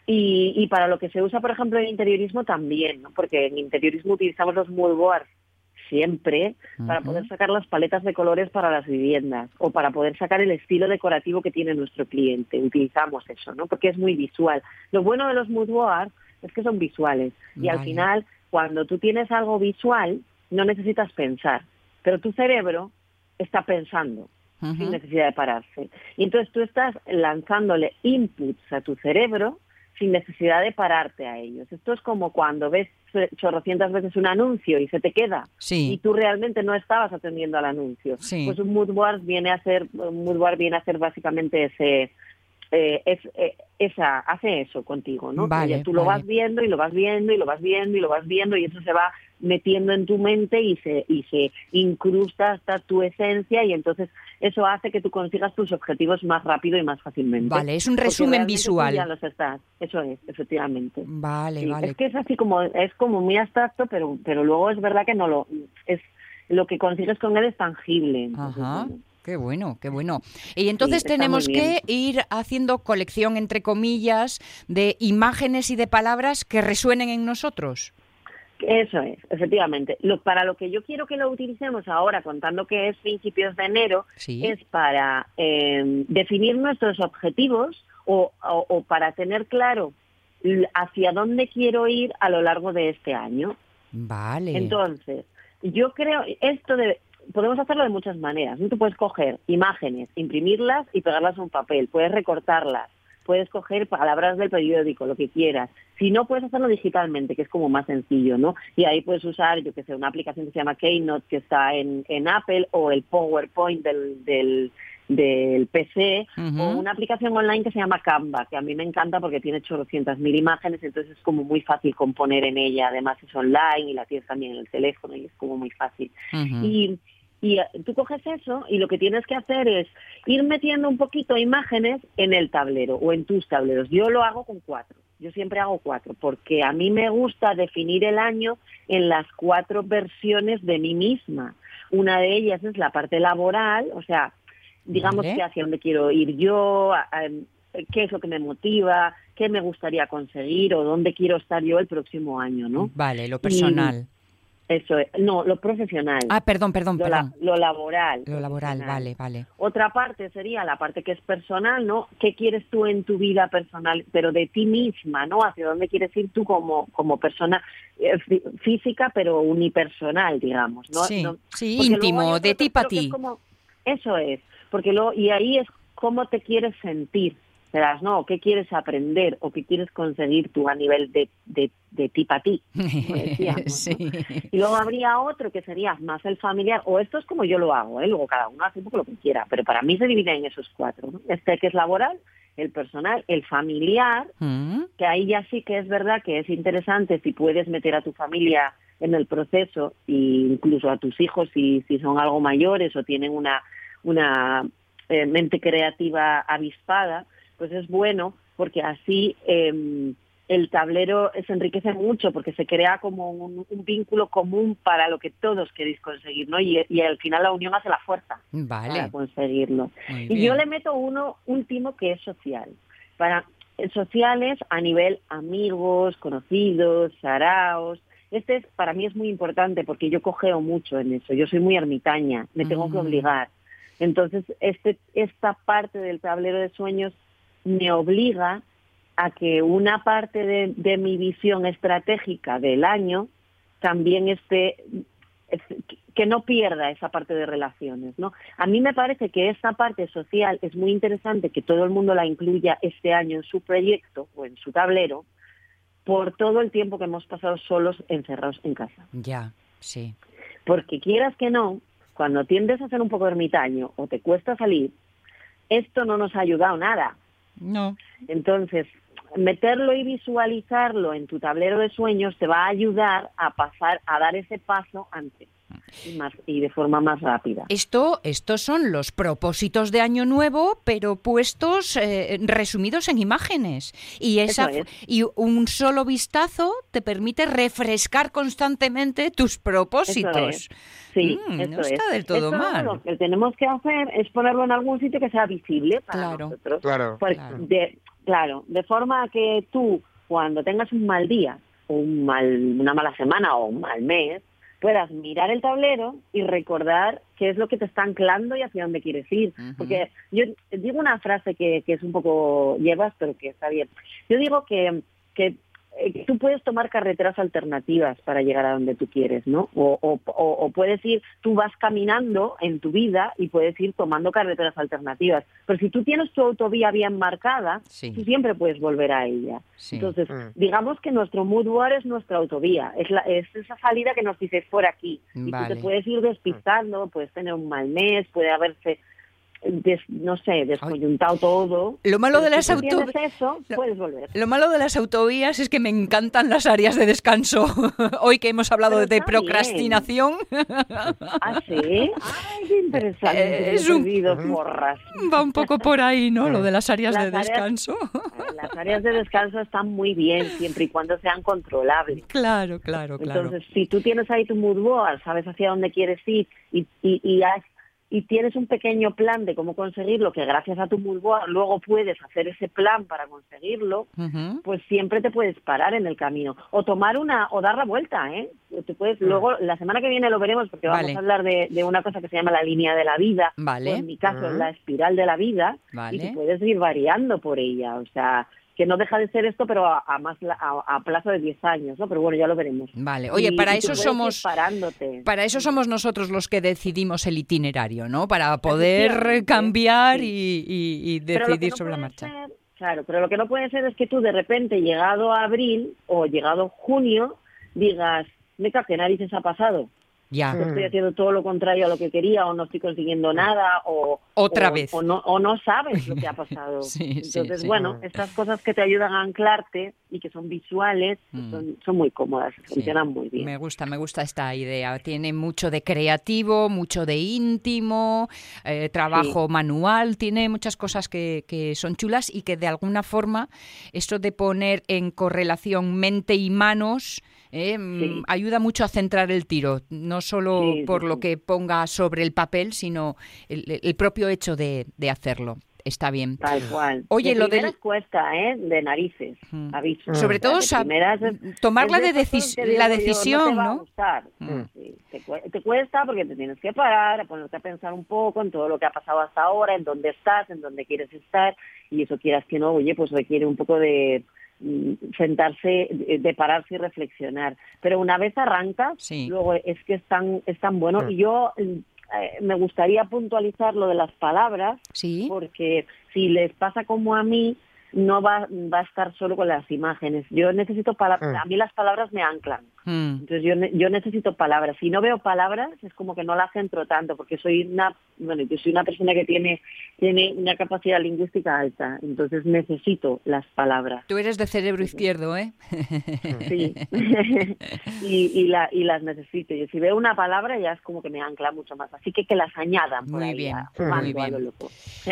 Y, y para lo que se usa, por ejemplo, en interiorismo también, ¿no? porque en interiorismo utilizamos los mood boards siempre para poder sacar las paletas de colores para las viviendas o para poder sacar el estilo decorativo que tiene nuestro cliente. Utilizamos eso, ¿no? Porque es muy visual. Lo bueno de los mood boards es que son visuales y al final, cuando tú tienes algo visual, no necesitas pensar, pero tu cerebro está pensando sin necesidad de pararse. Y entonces tú estás lanzándole inputs a tu cerebro sin necesidad de pararte a ellos. Esto es como cuando ves chorrocientas veces un anuncio y se te queda Sí. y tú realmente no estabas atendiendo al anuncio. Sí. Pues un mood board viene a ser un mood board viene a ser básicamente ese eh, es, eh, esa hace eso contigo, ¿no? Vale, tú lo vas viendo y lo vas viendo y lo vas viendo y lo vas viendo y eso se va metiendo en tu mente y se y se incrusta hasta tu esencia y entonces eso hace que tú consigas tus objetivos más rápido y más fácilmente. Vale, es un resumen visual. Ya los estás. Eso es, efectivamente. Vale, Sí, vale. Es que es así como es como muy abstracto, pero pero luego es verdad que no lo es lo que consigues con él es tangible. Entonces, Ajá. bueno, Qué bueno, qué bueno. Y entonces tenemos que ir haciendo colección, entre comillas, de imágenes y de palabras que resuenen en nosotros. Eso es, efectivamente. Lo, para lo que yo quiero que lo utilicemos ahora, contando que es principios de enero, Sí. es para eh, definir nuestros objetivos o, o- o para tener claro hacia dónde quiero ir a lo largo de este año. Vale. Entonces, yo creo, esto de, podemos hacerlo de muchas maneras. Tú puedes coger imágenes, imprimirlas y pegarlas a un papel, puedes recortarlas, puedes coger palabras del periódico, lo que quieras. Si no, puedes hacerlo digitalmente, que es como más sencillo, ¿no? Y ahí puedes usar, yo que sé, una aplicación que se llama Keynote, que está en, en Apple, o el PowerPoint del, del, del PC, o una aplicación online que se llama Canva, que a mí me encanta porque tiene 800.000 mil imágenes, entonces es como muy fácil componer en ella. Además es online y la tienes también en el teléfono y es como muy fácil. Ujú. Y, y eh, tú coges eso y lo que tienes que hacer es ir metiendo un poquito imágenes en el tablero o en tus tableros. Yo lo hago con cuatro. Yo siempre hago cuatro porque a mí me gusta definir el año en las cuatro versiones de mí misma. Una de ellas es la parte laboral, o sea, digamos Vale. que hacia dónde quiero ir yo, a- a- qué es lo que me motiva, qué me gustaría conseguir o dónde quiero estar yo el próximo año, ¿no? Vale, lo personal. Eso es, no, lo profesional. Ah, perdón, perdón, lo, la- perdón. lo laboral. Lo laboral, vale, vale. Otra parte sería la parte que es personal, ¿no? ¿Qué quieres tú en tu vida personal, pero de ti misma, ¿no? Hacia dónde quieres ir tú como, como persona eh, fí- física, pero unipersonal, digamos, ¿no? Sí, No- sí, íntimo, de ti pa' creo que es ti. como- eso es, porque luego, y ahí es cómo te quieres sentir, verás, ¿no? ¿Qué quieres aprender o qué quieres conseguir tú a nivel de, de, de ti para ti? como decíamos, ¿no? sí. Y luego habría otro que sería más el familiar, o esto es como yo lo hago, ¿eh? luego cada uno hace un poco lo que quiera, pero para mí se divide en esos cuatro. ¿no? Este que es laboral, el personal, el familiar, Mm, que ahí ya sí que es verdad que es interesante si puedes meter a tu familia en el proceso e incluso a tus hijos si, si son algo mayores o tienen una, una eh, mente creativa avispada, pues es bueno porque así eh, el tablero se enriquece mucho porque se crea como un, un vínculo común para lo que todos queréis conseguir, ¿no? Y, y al final la unión hace la fuerza para Vale. conseguirlo. Muy Y yo le meto uno último que es social. Para sociales a nivel amigos, conocidos, saraos. Este es, para mí es muy importante porque yo cogeo mucho en eso. Yo soy muy ermitaña, me tengo que Mm. obligar. Entonces, este, esta parte del tablero de sueños me obliga a que una parte de, de mi visión estratégica del año también esté es- que no pierda esa parte de relaciones, ¿no? A mí me parece que esta parte social es muy interesante que todo el mundo la incluya este año en su proyecto o en su tablero por todo el tiempo que hemos pasado solos encerrados en casa. Ya, sí. Porque quieras que no, cuando tiendes a ser un poco ermitaño o te cuesta salir, esto no nos ha ayudado nada. No. Entonces, meterlo y visualizarlo en tu tablero de sueños te va a ayudar a pasar, a dar ese paso antes y, más, y de forma más rápida. Esto, estos son los propósitos de Año Nuevo, pero puestos, eh, resumidos en imágenes. Y, esa, es. y un solo vistazo te permite refrescar constantemente tus propósitos. Eso es. Sí, Mm, eso no está es. del todo Esto mal. Lo que tenemos que hacer es ponerlo en algún sitio que sea visible para Claro. nosotros. Claro. Pues, Claro. De, claro, de forma que tú, cuando tengas un mal día, un mal, una mala semana o un mal mes, puedas mirar el tablero y recordar qué es lo que te está anclando y hacia dónde quieres ir. Porque yo digo una frase que, que es un poco llevas, pero que está bien. Yo digo que, que eh, tú puedes tomar carreteras alternativas para llegar a donde tú quieres, ¿no? O, o, o- o puedes ir, tú vas caminando en tu vida y puedes ir tomando carreteras alternativas. Pero si tú tienes tu autovía bien marcada, Sí. tú siempre puedes volver a ella. Sí. Entonces, Mm. digamos que nuestro mood board es nuestra autovía, es, la, es esa salida que nos dice por aquí. Y tú te puedes ir despistando, puedes tener un mal mes, puede haberse, des- no sé, descoyuntado todo. Lo malo de las si tú auto- tienes eso, Lo- puedes volver. Lo malo de las autovías es que me encantan las áreas de descanso. Hoy que hemos hablado Pero de bien. procrastinación, ¿Ah, sí? Ay, qué interesante. Eh, es un- porras. va un poco por ahí, ¿no? Lo de las áreas Las de áreas- descanso. Las áreas de descanso están muy bien, siempre y cuando sean controlables. Claro, claro, claro. Entonces, si tú tienes ahí tu mood board, sabes hacia dónde quieres ir y, y, y has y tienes un pequeño plan de cómo conseguirlo, que gracias a tu mulboa luego puedes hacer ese plan para conseguirlo, pues siempre te puedes parar en el camino o tomar una o dar la vuelta, ¿eh? Te puedes luego la semana que viene lo veremos porque vamos a hablar de, de una cosa que se llama la línea de la vida, Vale. o en mi caso Ujú. la espiral de la vida Vale. y tú puedes ir variando por ella, o sea, que no deja de ser esto pero a, a más a, a plazo de 10 años, ¿no? Pero bueno, ya lo veremos. Vale. Oye, Y- para y eso somos. Para eso somos nosotros los que decidimos el itinerario, ¿no? Para poder cambiar y, y- decidir no sobre la marcha. ser- claro, pero lo que no puede ser es que tú de repente, llegado a abril o llegado junio, digas, meca, ¿qué narices ha pasado? Ya. Estoy haciendo todo lo contrario a lo que quería o no estoy consiguiendo nada o Otra o- vez. o no, o no sabes lo que ha pasado. Sí, Entonces, sí. bueno, estas cosas que te ayudan a anclarte y que son visuales pues Mm. son, son muy cómodas, funcionan muy bien. Me gusta, me gusta esta idea. Tiene mucho de creativo, mucho de íntimo, eh, trabajo manual, tiene muchas cosas que, que son chulas y que de alguna forma esto de poner en correlación mente y manos eh, mm, ayuda mucho a centrar el tiro, no solo Sí, sí, por lo sí. que ponga sobre el papel, sino el, el propio hecho de, de hacerlo. Está bien. Tal cual. Oye, de lo primeras cuesta, ¿eh? De narices, aviso. Sobre O sea, todo de primeras es- tomar la, de de decis- la yo, decisión, no te va a ¿no? gustar. Mm. Sí, te, cue- te cuesta porque te tienes que parar, a ponerte a pensar un poco en todo lo que ha pasado hasta ahora, en dónde estás, en dónde quieres estar, y eso quieras que no, oye, pues requiere un poco de sentarse, de, de pararse y reflexionar. Pero una vez arrancas, luego es que es tan, es tan bueno. Mm. Y yo mm, eh, me gustaría puntualizar lo de las palabras, Sí. porque si les pasa como a mí, no va, va a estar solo con las imágenes. Yo necesito palabras, Mm. a mí las palabras me anclan. Mm. Entonces yo, ne- yo necesito palabras. Si no veo palabras es como que no las centro tanto, porque soy una, bueno, yo soy una persona que tiene, tiene una capacidad lingüística alta, entonces necesito las palabras. Tú eres de cerebro izquierdo, ¿eh? Sí. y, y, la, y las necesito. Yo si veo una palabra ya es como que me ancla mucho más. Así que que las añadan por Muy ahí, bien, a- muy bien. loco.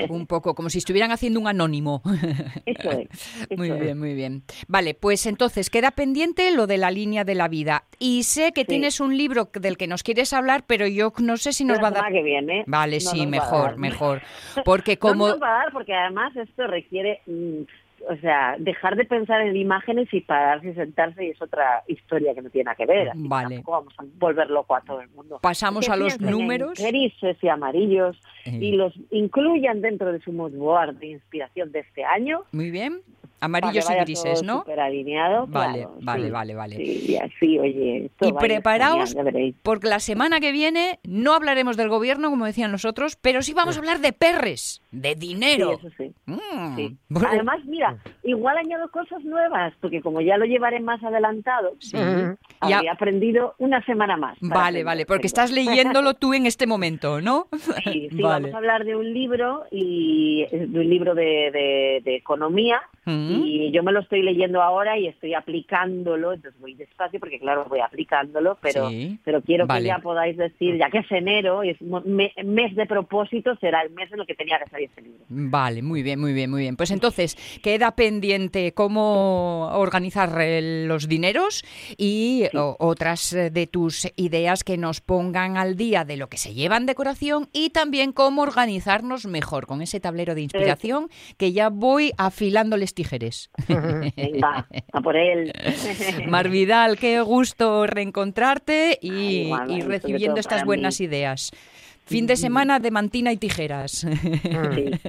Un poco como si estuvieran haciendo un anónimo. Eso es. Muy es. bien, muy bien. Vale, pues entonces queda pendiente lo de la línea de la vida. Y sé que Sí. tienes un libro del que nos quieres hablar, pero yo no sé si nos va a dar. que viene. Vale, No sí, mejor, mejor. Porque No como. nos va a dar porque además esto requiere, mm, o sea, dejar de pensar en imágenes y pararse y sentarse y es otra historia que no tiene nada que ver. Así Vale. tampoco vamos a volver loco a todo el mundo. Pasamos a los números. grises y amarillos. Y los incluyan dentro de su mood board de inspiración de este año. Muy bien. Amarillos y grises, ¿no? súper alineado, Vale, claro, vale, sí. vale, vale. Sí, y así, oye. esto Y preparaos, genial, porque la semana que viene no hablaremos del gobierno, como decían los otros, pero sí vamos a hablar de perres, de dinero. Sí, eso sí. Mm, Sí. bueno, Además, mira, igual añado cosas nuevas, porque como ya lo llevaré más adelantado, habría aprendido una semana más. Vale, aprender, vale, porque tengo. estás leyéndolo tú en este momento, ¿no? Sí, sí, Vale. Vamos a hablar de un libro y de un libro de, de- de economía y yo me lo estoy leyendo ahora y estoy aplicándolo, entonces voy despacio porque claro voy aplicándolo, pero Sí, pero quiero vale. que ya podáis decir, ya que es enero y es me- mes de propósito, será el mes en el que tenía que salir este libro. Vale, muy bien, muy bien, muy bien. Pues entonces queda pendiente cómo organizar los dineros y o- otras eh, de tus ideas que nos pongan al día de lo que se lleva en decoración y también cómo organizarnos mejor con ese tablero de inspiración que ya voy afilándoles tijeres. Venga, a por él. Mar Vidal, qué gusto reencontrarte y, Ay, igual, y vale, sobre recibiendo estas buenas mí. ideas. Fin de semana de mantina y tijeras.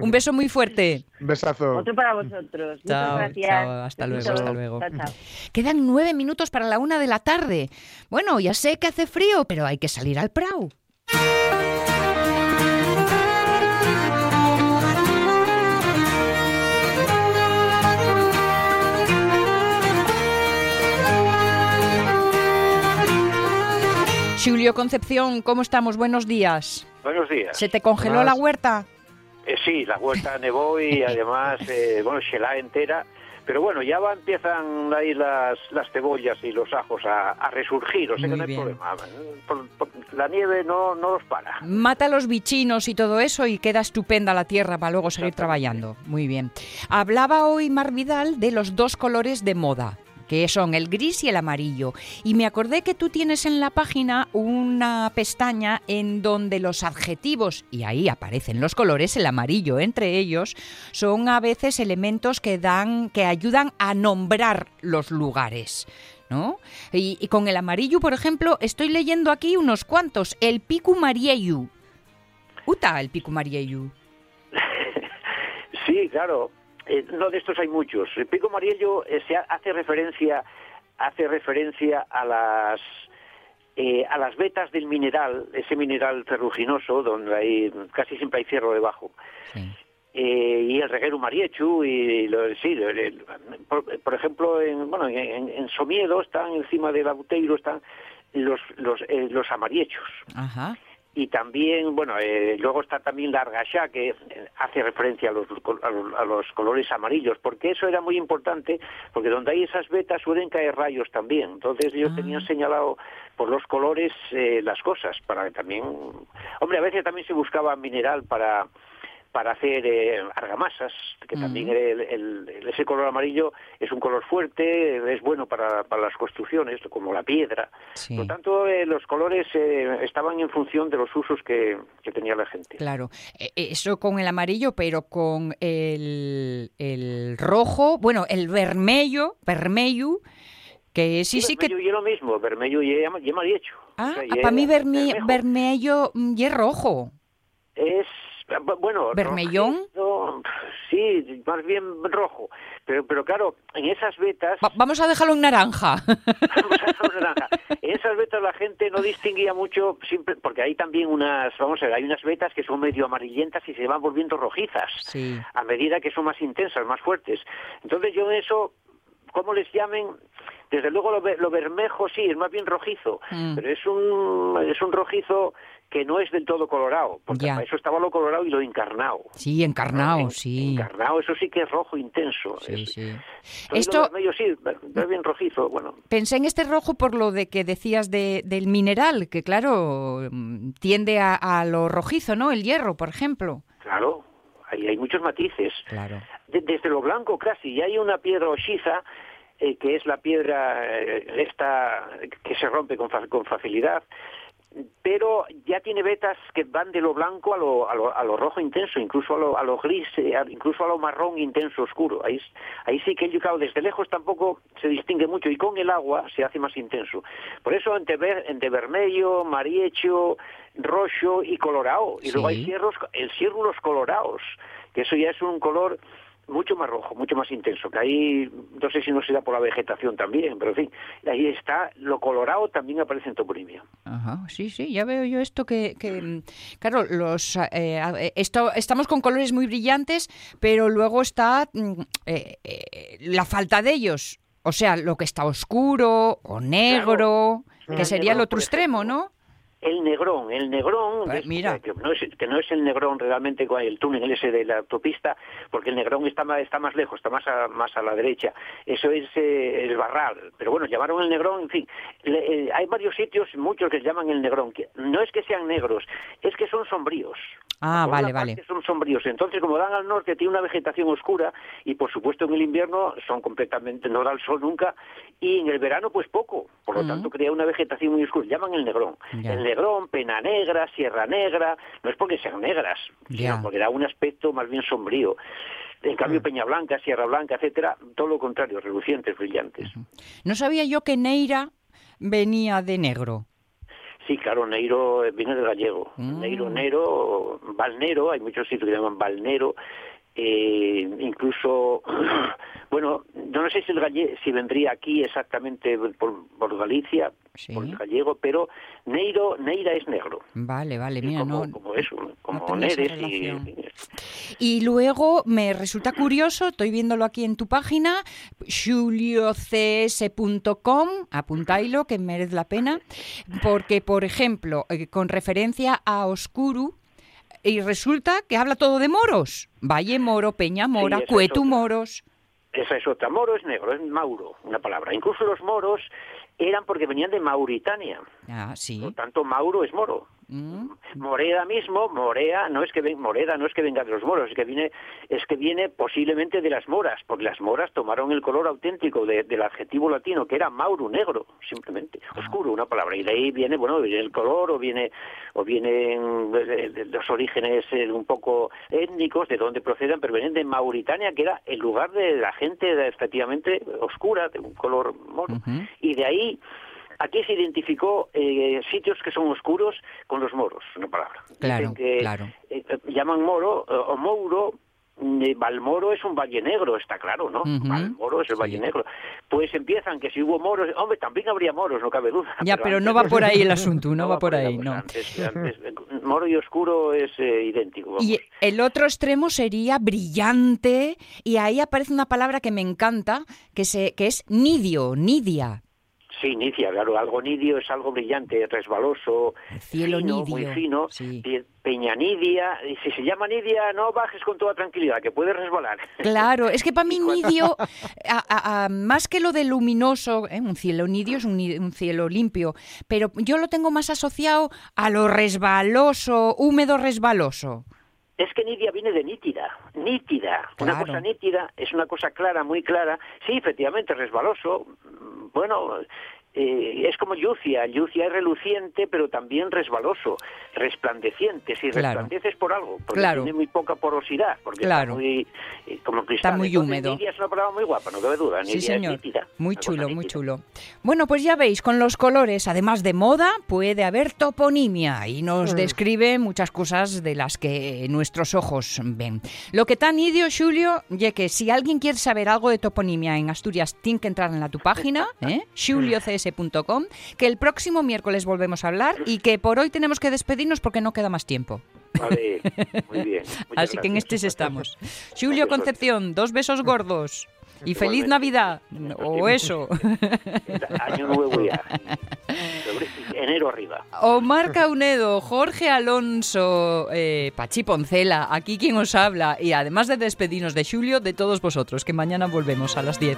Un beso muy fuerte. Besazo. Otro para vosotros. Muchas gracias. chao, hasta luego, Besitos. hasta luego. Chao, chao. Quedan nueve minutos para la una de la tarde. Bueno, ya sé que hace frío, pero hay que salir al prau. Julio Concepción, ¿cómo estamos? Buenos días. Buenos días. ¿Se te congeló la huerta? Eh, sí, la huerta nevó y además, eh, bueno, se la entera. Pero bueno, ya va, empiezan ahí las, las cebollas y los ajos a, a resurgir, o sea Muy que no hay problema. Por- por- la nieve no, no los para. Mata los bichinos y todo eso y queda estupenda la tierra para luego seguir trabajando. Muy bien. Hablaba hoy Mar Vidal de los dos colores de moda. Que son el gris y el amarillo. Y me acordé que tú tienes en la página una pestaña en donde los adjetivos, y ahí aparecen los colores, el amarillo entre ellos, son a veces elementos que dan, que ayudan a nombrar los lugares. ¿No? Y, y con el amarillo, por ejemplo, estoy leyendo aquí unos cuantos. El Picu Marieyu. Uta, el Picu Marieyu. Sí, claro. Eh, no, de estos hay muchos. El pico amarillo eh, se ha- hace referencia hace referencia a las eh, a las vetas del mineral, ese mineral ferruginoso donde hay casi siempre hay cierro debajo. Eh, y el reguero mariechu y lo- sí, el- el- por, por ejemplo en bueno en, en Somiedo están encima del Abuteiro están los los eh, los amariechos Ajá. Y también, bueno, eh, luego está también la argachá, que hace referencia a los, a, los, a los colores amarillos, porque eso era muy importante, porque donde hay esas vetas suelen caer rayos también. Entonces ellos tenían señalado por los colores eh, las cosas, para que también... Hombre, a veces también se buscaba mineral para para hacer eh, argamasas, que también el- ese color amarillo es un color fuerte, es bueno para, para las construcciones, como la piedra. Por lo tanto, eh, los colores eh, estaban en función de los usos que, que tenía la gente. Claro, Eh, eh, eso con el amarillo, pero con el, el rojo, bueno, el vermello, vermello, que sí, sí que... Vermello y lo mismo, vermello y, y amarillo. Ah, O sea, y para mí bermejo. vermello mm, y rojo. Es, bueno... ¿Vermellón? rojizo, sí, más bien rojo. Pero, pero claro, en esas vetas... Va- vamos a dejarlo en naranja. naranja. En esas vetas la gente no distinguía mucho, siempre, porque hay también unas, vamos a ver, hay unas vetas que son medio amarillentas y se van volviendo rojizas Sí. a medida que son más intensas, más fuertes. Entonces yo en eso, ¿cómo les llamen? Desde luego lo, lo bermejo sí, es más bien rojizo, Mm. pero es un, es un rojizo que no es del todo colorado, porque Ya. para eso estaba lo colorado y lo encarnado. Sí, encarnado, sí. Encarnado, eso sí que es rojo intenso. Sí, sí. Entonces, Esto- vermelho sí, es bien rojizo, bueno. Pensé en este rojo por lo de que decías de, del mineral, que claro, mm, tiende a, a lo rojizo, ¿no? El hierro, por ejemplo. Claro, ahí hay muchos matices. Claro. De- desde lo blanco casi, y hay una piedra oshiza, eh, que es la piedra eh, esta que se rompe con, fa- con facilidad, pero ya tiene vetas que van de lo blanco a lo, a lo, a lo rojo intenso, incluso a lo, a lo gris, eh, incluso a lo marrón intenso oscuro. Ahí, sí que, claro, desde lejos tampoco se distingue mucho y con el agua se hace más intenso. Por eso entre, ver, entre vermelho, mariecho, rojo y colorado. Y luego hay cierros, el círculos colorados, que eso ya es un color mucho más rojo, mucho más intenso, que ahí no sé si no será por la vegetación también, pero en fin, ahí está, lo colorado también aparece en toponimia. Ajá, sí, sí, ya veo yo esto que, que, mm, claro, los, eh, eh, esto, estamos con colores muy brillantes, pero luego está mm, eh, eh, la falta de ellos, o sea, lo que está oscuro o negro, que sería el otro extremo, ¿no? El negrón, el negrón, Pues es- mira. que, no es, que no es el negrón realmente el túnel ese de la autopista, porque el negrón está más, está más lejos, está más a, más a la derecha. Eso es eh, el barral. Pero bueno, llamaron el negrón, en fin. Le- eh, hay varios sitios, muchos que llaman el negrón. que no es que sean negros, es que son sombríos. Ah, Por vale, una vale. son sombríos. Entonces, como dan al norte, tiene una vegetación oscura y, por supuesto, en el invierno son completamente, no da el sol nunca y en el verano, pues poco. Por lo Mm. tanto, crea una vegetación muy oscura. Llaman el negrón. El negrón, pena negra, sierra negra, no es porque sean negras, Ya. sino porque da un aspecto más bien sombrío. En cambio, Peña Blanca, Sierra Blanca, etcétera, todo lo contrario, relucientes, brillantes. No sabía yo que Neira venía de negro. Sí, claro, Neiro eh, viene del gallego. Mm. Neiro, Nero, Balnero, hay muchos sitios que llaman Balnero. eh, incluso, bueno, yo no sé si, el galle- si vendría aquí exactamente por, por Galicia, por el gallego, pero Neiro, Neira es negro, Vale, vale, mira, como, no, como eso, como esa Neres y... Y luego me resulta curioso, estoy viéndolo aquí en tu página, juliocs.com, apuntáislo que merece la pena, porque, por ejemplo, eh, con referencia a Oscuru, y resulta que habla todo de moros. Valle Moro, Peña Mora, Cuetu. Moros. Esa es otra. Moro es negro, es Mauro, una palabra. Incluso los moros eran porque venían de Mauritania. Ah, sí. Por tanto, Mauro es moro. Mm. Moreda mismo, Morea, no es que ven, Moreda no es que venga de los moros, es que viene, es que viene posiblemente de las moras, porque las moras tomaron el color auténtico de- del adjetivo latino, que era mauro, negro, simplemente, oscuro, una palabra, y de ahí viene, bueno, viene el color, o viene, o vienen eh, los orígenes eh, un poco étnicos, de dónde proceden, pero vienen de Mauritania, que era el lugar de la gente efectivamente oscura, de un color moro, y de ahí Aquí se identificó eh, sitios que son oscuros con los moros, una palabra. Claro, Dicen que, claro. eh, eh, llaman moro eh, o mouro. eh, Valmoro es un valle negro, está claro, ¿no? Valmoro es el valle negro. Pues empiezan que si hubo moros, hombre, también habría moros, no cabe duda. Ya, pero antes- no va por ahí el asunto, no va por ahí, no. Antes- antes, moro y oscuro es eh, idéntico. vamos. Y el otro extremo sería brillante y ahí aparece una palabra que me encanta, que, se, que es nidio, nidia. Sí, nidia, claro, algo nidio es algo brillante, resbaloso, cielo fino, nidio, muy fino, pe- peña nidia, y si se llama nidia, no bajes con toda tranquilidad, que puedes resbalar. Claro, es que para mí nidio, a- a- a- más que lo de luminoso, ¿eh? un cielo nidio es un cielo limpio, pero yo lo tengo más asociado a lo resbaloso, húmedo resbaloso. Es que nidia viene de nítida, nítida. Una cosa nítida es una cosa clara, muy clara. Sí, efectivamente, resbaloso. mm, Bueno, eh, es como yucia. Yucia es reluciente, pero también resbaloso, resplandeciente. Si Claro. resplandeces por algo, porque Claro. tiene muy poca porosidad, porque Claro. está muy, eh, como cristal. muy Entonces, húmedo. Nidia es una palabra muy guapa, no cabe duda. Nidia Sí, es señor. nítida. Muy chulo, muy chulo. Bueno, pues ya veis, con los colores, además de moda, puede haber toponimia y nos Mm. describe muchas cosas de las que nuestros ojos ven. Lo que tan idio, Julio, ya que si alguien quiere saber algo de toponimia en Asturias, tiene que entrar en la tu página, ¿eh? que el próximo miércoles volvemos a hablar y que por hoy tenemos que despedirnos porque no queda más tiempo. Vale, muy bien. Así que en este estamos. Julio Concepción, dos besos gordos. Y feliz Navidad. O eso. Año nuevo ya. Enero arriba. Omar Caunedo, Jorge Alonso, eh, Pachi Poncela, aquí quien os habla. Y además de despedirnos de Julio, de todos vosotros, que mañana volvemos a las 10.